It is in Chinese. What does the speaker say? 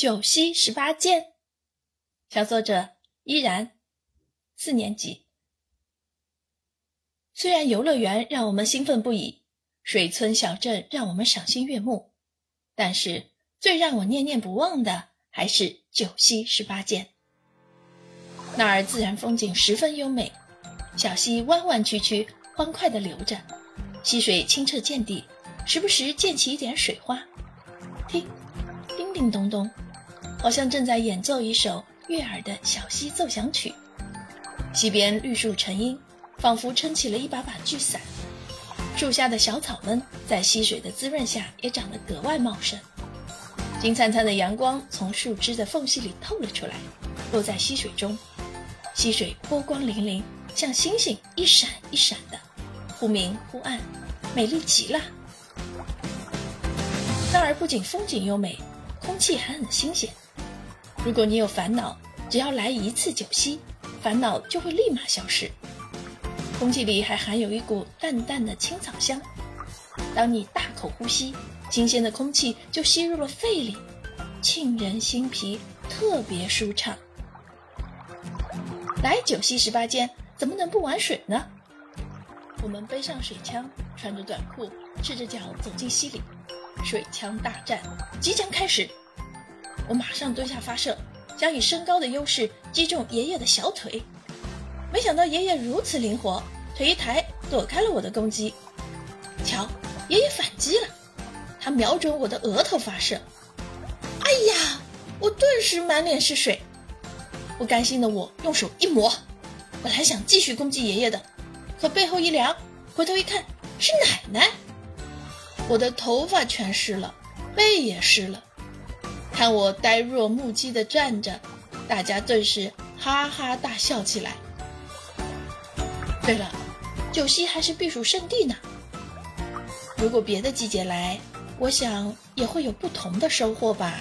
九溪十八涧，小作者依然，四年级。虽然游乐园让我们兴奋不已，水村小镇让我们赏心悦目，但是最让我念念不忘的还是九溪十八涧。那儿自然风景十分优美，小溪弯弯曲曲，欢快地流着，溪水清澈见底，时不时溅起一点水花。听，叮叮咚咚。好像正在演奏一首悦耳的小溪奏响曲，溪边绿树成荫，仿佛撑起了一把把巨伞。树下的小草们在溪水的滋润下也长得格外茂盛。金灿灿的阳光从树枝的缝隙里透了出来，落在溪水中，溪水波光粼粼，像星星一闪一闪的，忽明忽暗，美丽极了。那儿不仅风景优美，空气还很新鲜。如果你有烦恼，只要来一次九溪，烦恼就会立马消失。空气里还含有一股淡淡的青草香，当你大口呼吸，新鲜的空气就吸入了肺里，沁人心脾，特别舒畅。来九溪十八涧，怎么能不玩水呢？我们背上水枪，穿着短裤，赤着脚走进溪里，水枪大战即将开始。我马上蹲下发射，想以身高的优势击中爷爷的小腿。没想到爷爷如此灵活，腿一抬躲开了我的攻击。瞧，爷爷反击了，他瞄准我的额头发射。哎呀，我顿时满脸是水。不甘心的我用手一抹，本来想继续攻击爷爷的，可背后一凉，回头一看是奶奶。我的头发全湿了，背也湿了。看我呆若木鸡的站着，大家顿时哈哈大笑起来。对了，九溪还是避暑胜地呢。如果别的季节来，我想也会有不同的收获吧。